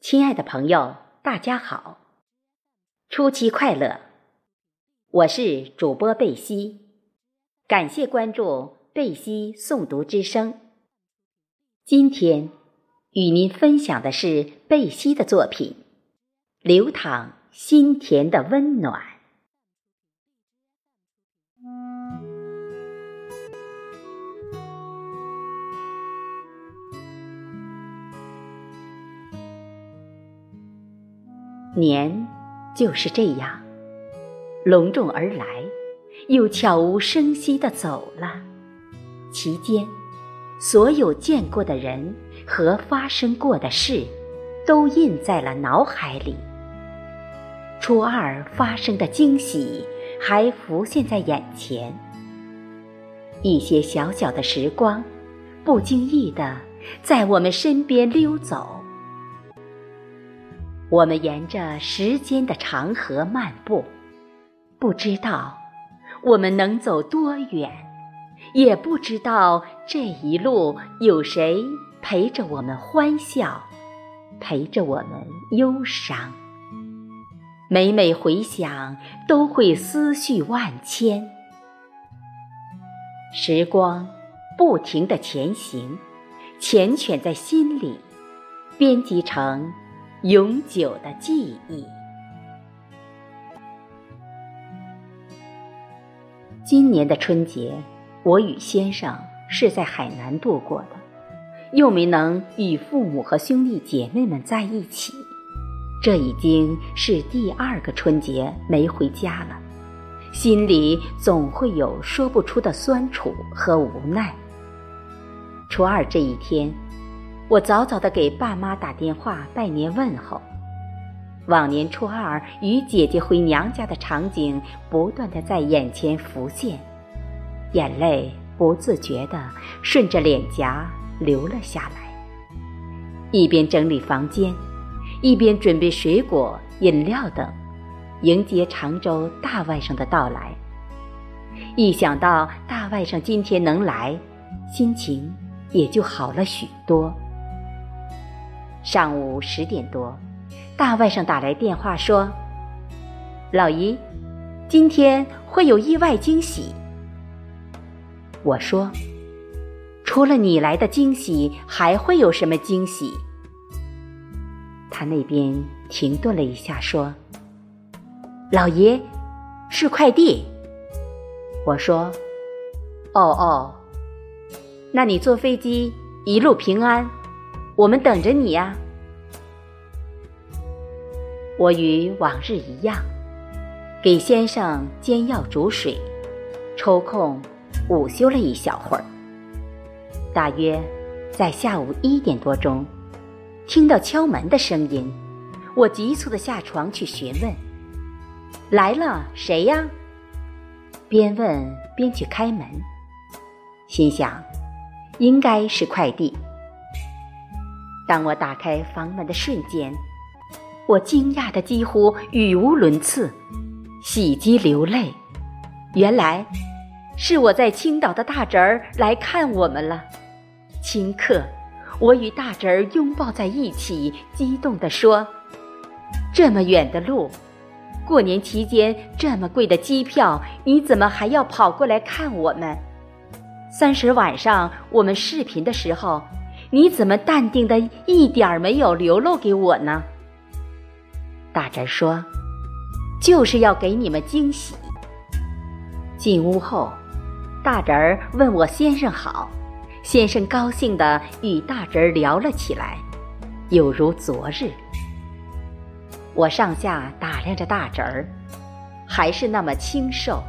亲爱的朋友，大家好，初七快乐！我是主播贝西，感谢关注贝西诵读之声。今天与您分享的是贝西的作品《流淌心田的温暖》。年就是这样，隆重而来，又悄无声息地走了。其间，所有见过的人和发生过的事，都印在了脑海里。初二发生的惊喜还浮现在眼前。一些小小的时光，不经意地在我们身边溜走。我们沿着时间的长河漫步，不知道我们能走多远，也不知道这一路有谁陪着我们欢笑，陪着我们忧伤。每每回想，都会思绪万千。时光不停的前行，缱绻在心里，编辑成。永久的记忆。今年的春节，我与先生是在海南度过的，又没能与父母和兄弟姐妹们在一起，这已经是第二个春节没回家了，心里总会有说不出的酸楚和无奈。初二这一天。我早早的给爸妈打电话拜年问候，往年初二与姐姐回娘家的场景不断的在眼前浮现，眼泪不自觉的顺着脸颊流了下来。一边整理房间，一边准备水果、饮料等，迎接常州大外甥的到来。一想到大外甥今天能来，心情也就好了许多。上午十点多，大外甥打来电话说：“老姨，今天会有意外惊喜。”我说：“除了你来的惊喜，还会有什么惊喜？”他那边停顿了一下，说：“老爷，是快递。”我说：“哦哦，那你坐飞机一路平安。”我们等着你呀！我与往日一样，给先生煎药煮水，抽空午休了一小会儿。大约在下午一点多钟，听到敲门的声音，我急促的下床去询问：“来了，谁呀？”边问边去开门，心想，应该是快递。当我打开房门的瞬间，我惊讶的几乎语无伦次，喜极流泪。原来是我在青岛的大侄儿来看我们了。顷刻，我与大侄儿拥抱在一起，激动地说：“这么远的路，过年期间这么贵的机票，你怎么还要跑过来看我们？三十晚上我们视频的时候。”你怎么淡定的一点儿没有流露给我呢？大侄说：“就是要给你们惊喜。”进屋后，大侄儿问我先生好，先生高兴的与大侄儿聊了起来，有如昨日。我上下打量着大侄儿，还是那么清瘦，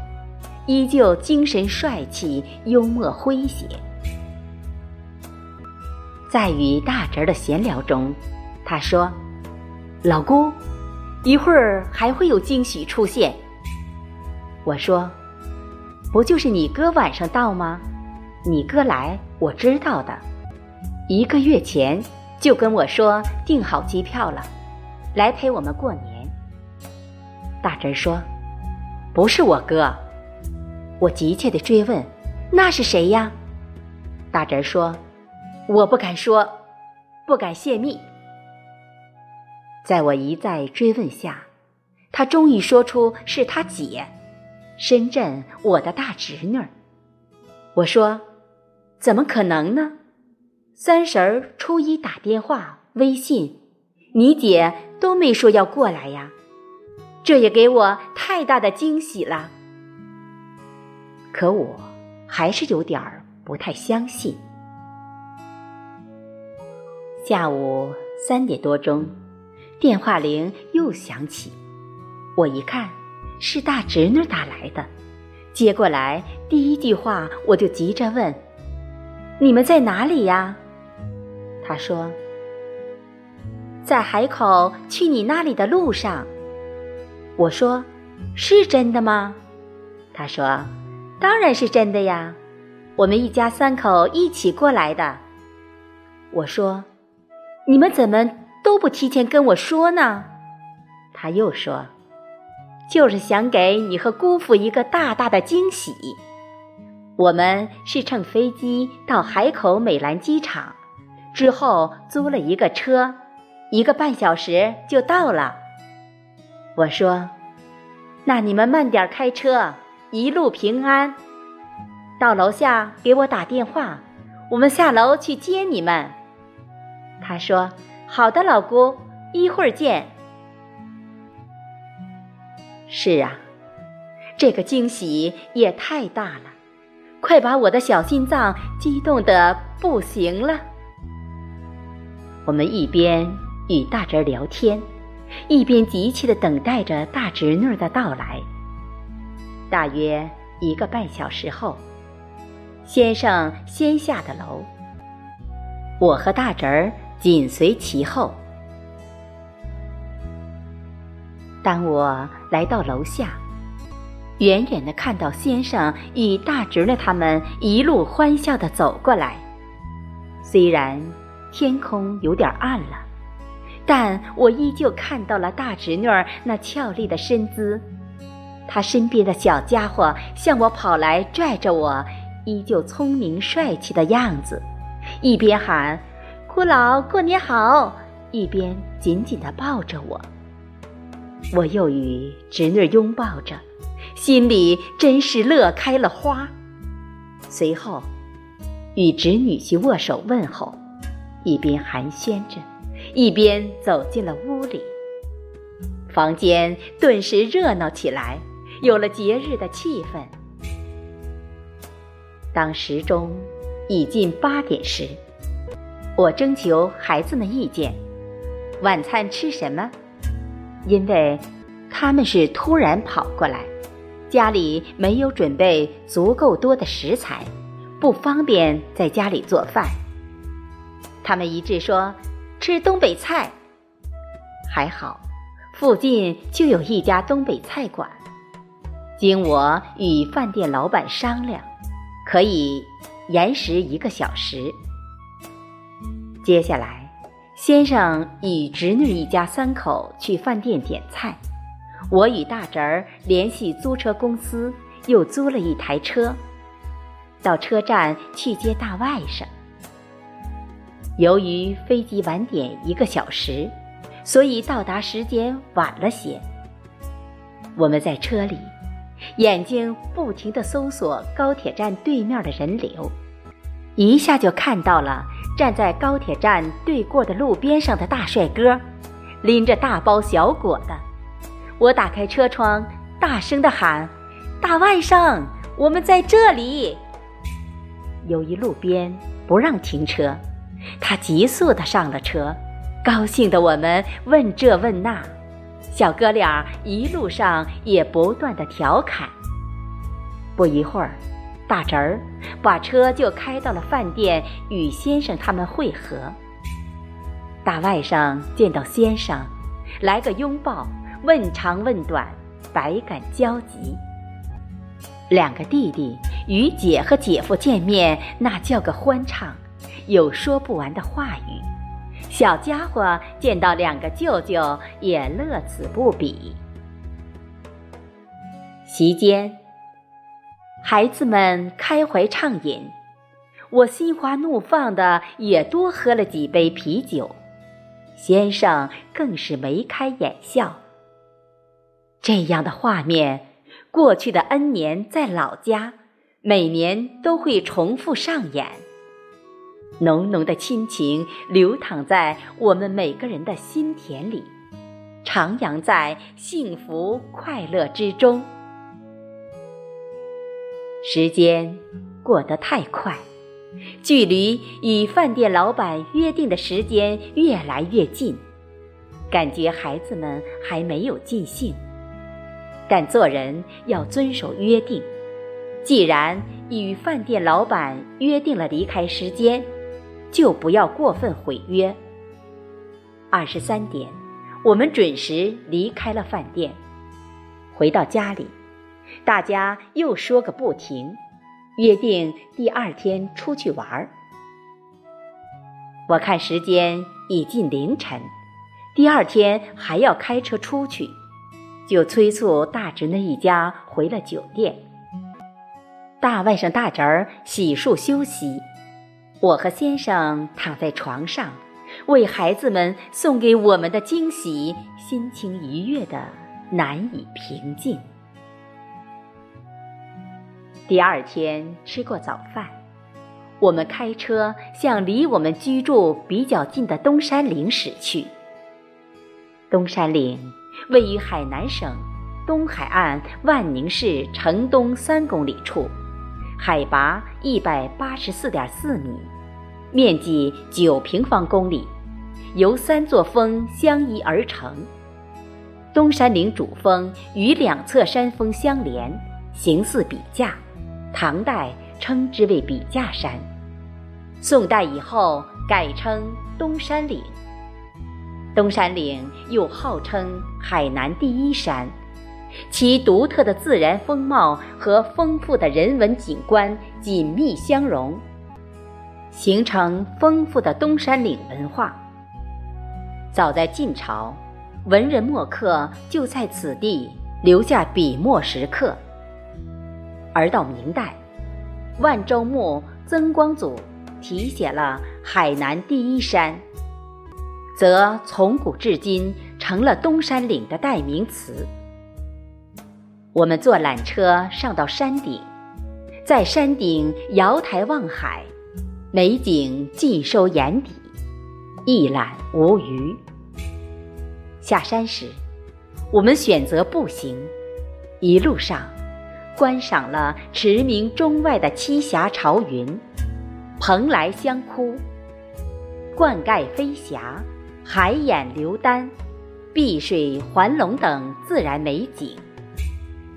依旧精神帅气、幽默诙谐。在与大侄儿的闲聊中，他说：“老姑，一会儿还会有惊喜出现。”我说：“不就是你哥晚上到吗？你哥来，我知道的。一个月前就跟我说订好机票了，来陪我们过年。”大侄儿说：“不是我哥。”我急切地追问：“那是谁呀？”大侄儿说。我不敢说，不敢泄密。在我一再追问下，他终于说出是他姐，深圳我的大侄女。我说：“怎么可能呢？三十儿、初一打电话、微信，你姐都没说要过来呀，这也给我太大的惊喜了。可我还是有点儿不太相信。”下午三点多钟，电话铃又响起。我一看，是大侄女打来的。接过来，第一句话我就急着问：“你们在哪里呀？”她说：“在海口去你那里的路上。”我说：“是真的吗？”她说：“当然是真的呀，我们一家三口一起过来的。”我说。你们怎么都不提前跟我说呢？他又说：“就是想给你和姑父一个大大的惊喜。我们是乘飞机到海口美兰机场，之后租了一个车，一个半小时就到了。”我说：“那你们慢点开车，一路平安。到楼下给我打电话，我们下楼去接你们。”他说：“好的，老姑，一会儿见。”是啊，这个惊喜也太大了，快把我的小心脏激动的不行了。我们一边与大侄儿聊天，一边急切的等待着大侄女的到来。大约一个半小时后，先生先下的楼，我和大侄儿。紧随其后。当我来到楼下，远远的看到先生与大侄女他们一路欢笑的走过来。虽然天空有点暗了，但我依旧看到了大侄女那俏丽的身姿。她身边的小家伙向我跑来，拽着我，依旧聪明帅气的样子，一边喊。姑老过年好，一边紧紧地抱着我，我又与侄女拥抱着，心里真是乐开了花。随后，与侄女婿握手问候，一边寒暄着，一边走进了屋里。房间顿时热闹起来，有了节日的气氛。当时钟已近八点时。我征求孩子们意见，晚餐吃什么？因为他们是突然跑过来，家里没有准备足够多的食材，不方便在家里做饭。他们一致说吃东北菜。还好，附近就有一家东北菜馆。经我与饭店老板商量，可以延时一个小时。接下来，先生与侄女一家三口去饭店点菜，我与大侄儿联系租车公司，又租了一台车，到车站去接大外甥。由于飞机晚点一个小时，所以到达时间晚了些。我们在车里，眼睛不停地搜索高铁站对面的人流，一下就看到了。站在高铁站对过的路边上的大帅哥，拎着大包小裹的。我打开车窗，大声的喊：“大外甥，我们在这里！”由于路边不让停车，他急速的上了车。高兴的我们问这问那，小哥俩一路上也不断的调侃。不一会儿。大侄儿把车就开到了饭店，与先生他们会合。大外甥见到先生，来个拥抱，问长问短，百感交集。两个弟弟与姐和姐夫见面，那叫个欢畅，有说不完的话语。小家伙见到两个舅舅，也乐此不彼。席间。孩子们开怀畅饮，我心花怒放的也多喝了几杯啤酒。先生更是眉开眼笑。这样的画面，过去的 N 年在老家，每年都会重复上演。浓浓的亲情流淌在我们每个人的心田里，徜徉在幸福快乐之中。时间过得太快，距离与饭店老板约定的时间越来越近，感觉孩子们还没有尽兴。但做人要遵守约定，既然与饭店老板约定了离开时间，就不要过分毁约。二十三点，我们准时离开了饭店，回到家里，大家又说个不停，约定第二天出去玩儿。我看时间已近凌晨，第二天还要开车出去。就催促大侄那一家回了酒店。大外甥大侄儿洗漱休息，我和先生躺在床上，为孩子们送给我们的惊喜，心情愉悦的难以平静。第二天吃过早饭，我们开车向离我们居住比较近的东山岭驶去。东山岭。位于海南省东海岸万宁市城东三公里处，海拔一百八十四点四米，面积九平方公里，由三座峰相依而成。东山岭主峰与两侧山峰相连，形似笔架，唐代称之为笔架山，宋代以后改称东山岭。东山岭又号称海南第一山，其独特的自然风貌和丰富的人文景观紧密相融，形成丰富的东山岭文化。早在晋朝，文人墨客就在此地留下笔墨石刻，而到明代，万州牧曾光祖题写了“海南第一山”。则从古至今成了东山岭的代名词。我们坐缆车上到山顶，在山顶瑶台望海，美景尽收眼底，一览无余。下山时，我们选择步行，一路上观赏了驰名中外的栖霞朝云、蓬莱香窟、灌溉飞霞。海眼流丹、碧水环龙等自然美景，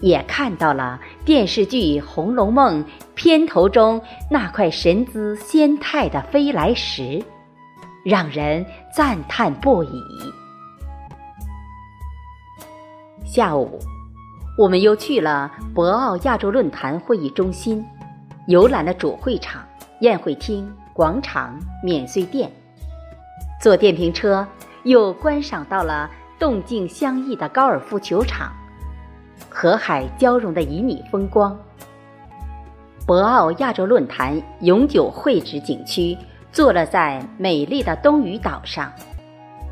也看到了电视剧《红楼梦》片头中那块神姿仙态的飞来石，让人赞叹不已。下午，我们又去了博鳌亚洲论坛会议中心，游览了主会场、宴会厅、广场、免税店。坐电瓶车，又观赏到了动静相异的高尔夫球场，河海交融的旖旎风光。博鳌亚洲论坛永久会址景区坐落在美丽的东屿岛上，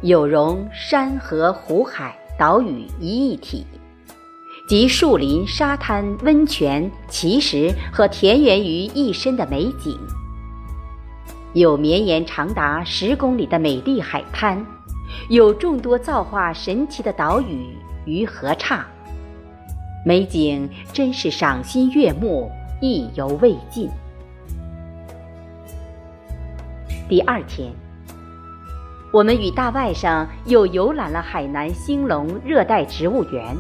有容山河湖海岛屿一一体，集树林、沙滩、温泉、奇石和田园于一身的美景。有绵延长达十公里的美丽海滩，有众多造化神奇的岛屿与河岔，美景真是赏心悦目，意犹未尽。第二天，我们与大外甥又游览了海南兴隆热带植物园，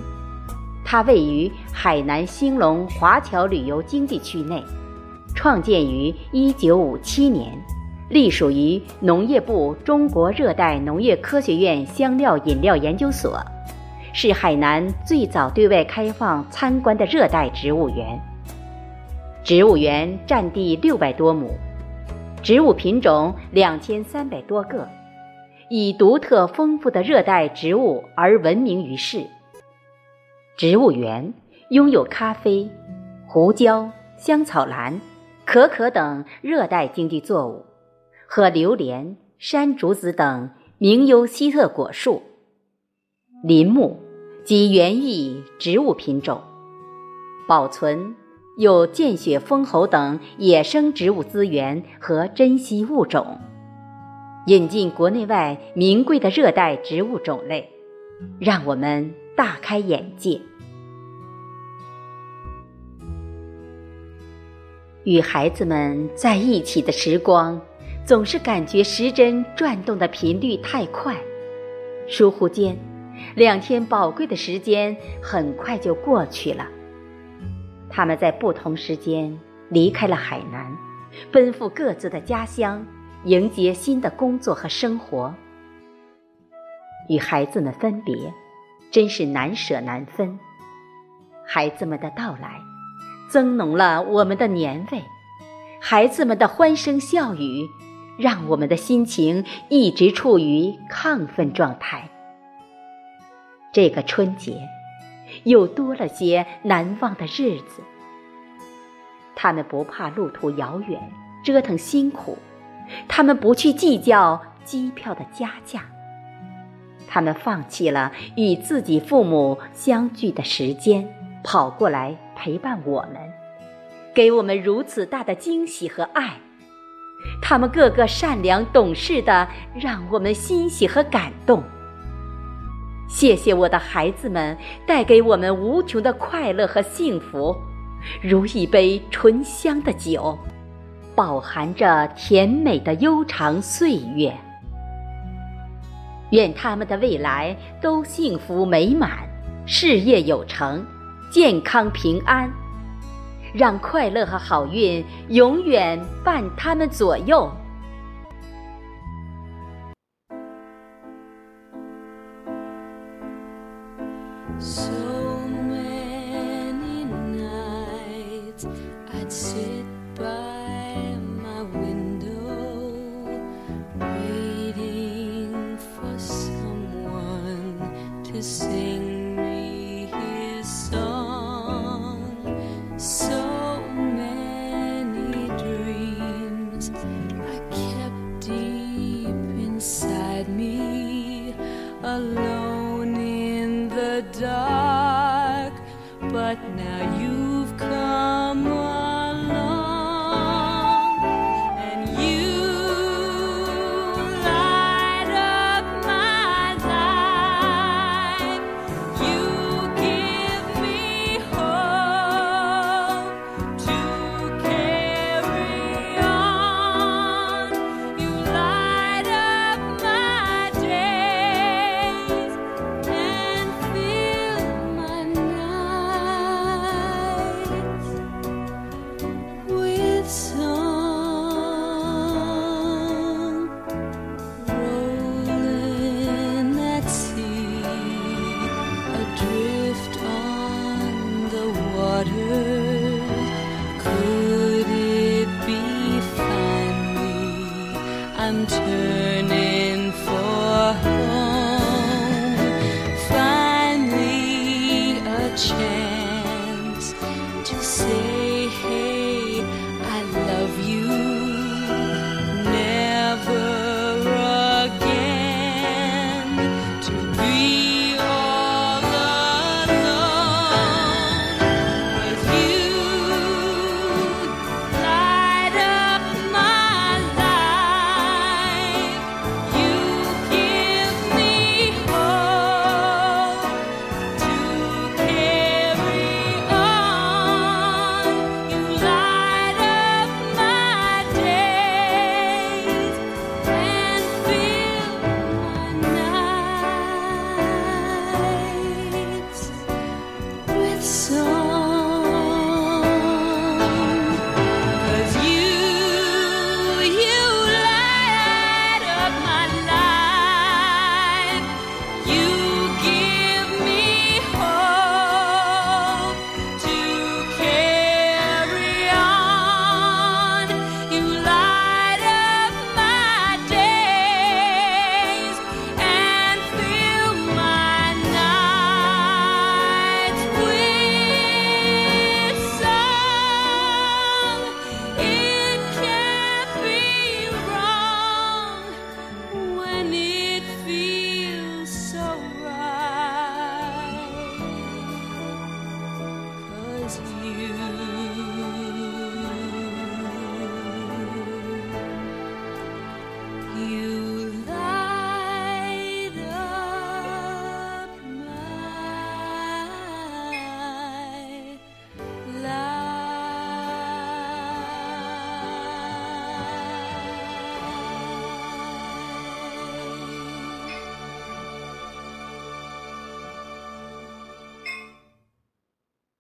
它位于海南兴隆华侨旅游经济区内，创建于一九五七年。隶属于农业部中国热带农业科学院香料饮料研究所，是海南最早对外开放参观的热带植物园。植物园占地六百多亩，植物品种两千三百多个，以独特丰富的热带植物而闻名于世。植物园拥有咖啡、胡椒、香草兰、可可等热带经济作物。和榴莲、山竹子等名优希特果树。林木及园艺植物品种，保存有见血封喉等野生植物资源和珍稀物种，引进国内外名贵的热带植物种类，让我们大开眼界。与孩子们在一起的时光，总是感觉时针转动的频率太快，疏忽间。两天宝贵的时间很快就过去了。他们在不同时间离开了海南，奔赴各自的家乡，迎接新的工作和生活。与孩子们分别，真是难舍难分。孩子们的到来，增浓了我们的年味；孩子们的欢声笑语，让我们的心情一直处于亢奋状态。这个春节，又多了些难忘的日子。他们不怕路途遥远，折腾辛苦；他们不去计较机票的加价；他们放弃了与自己父母相聚的时间，跑过来陪伴我们，给我们如此大的惊喜和爱。他们个个善良懂事的，让我们欣喜和感动。谢谢我的孩子们，带给我们无穷的快乐和幸福，如一杯醇香的酒，饱含着甜美的悠长岁月。愿他们的未来都幸福美满，事业有成，健康平安，让快乐和好运永远伴他们左右。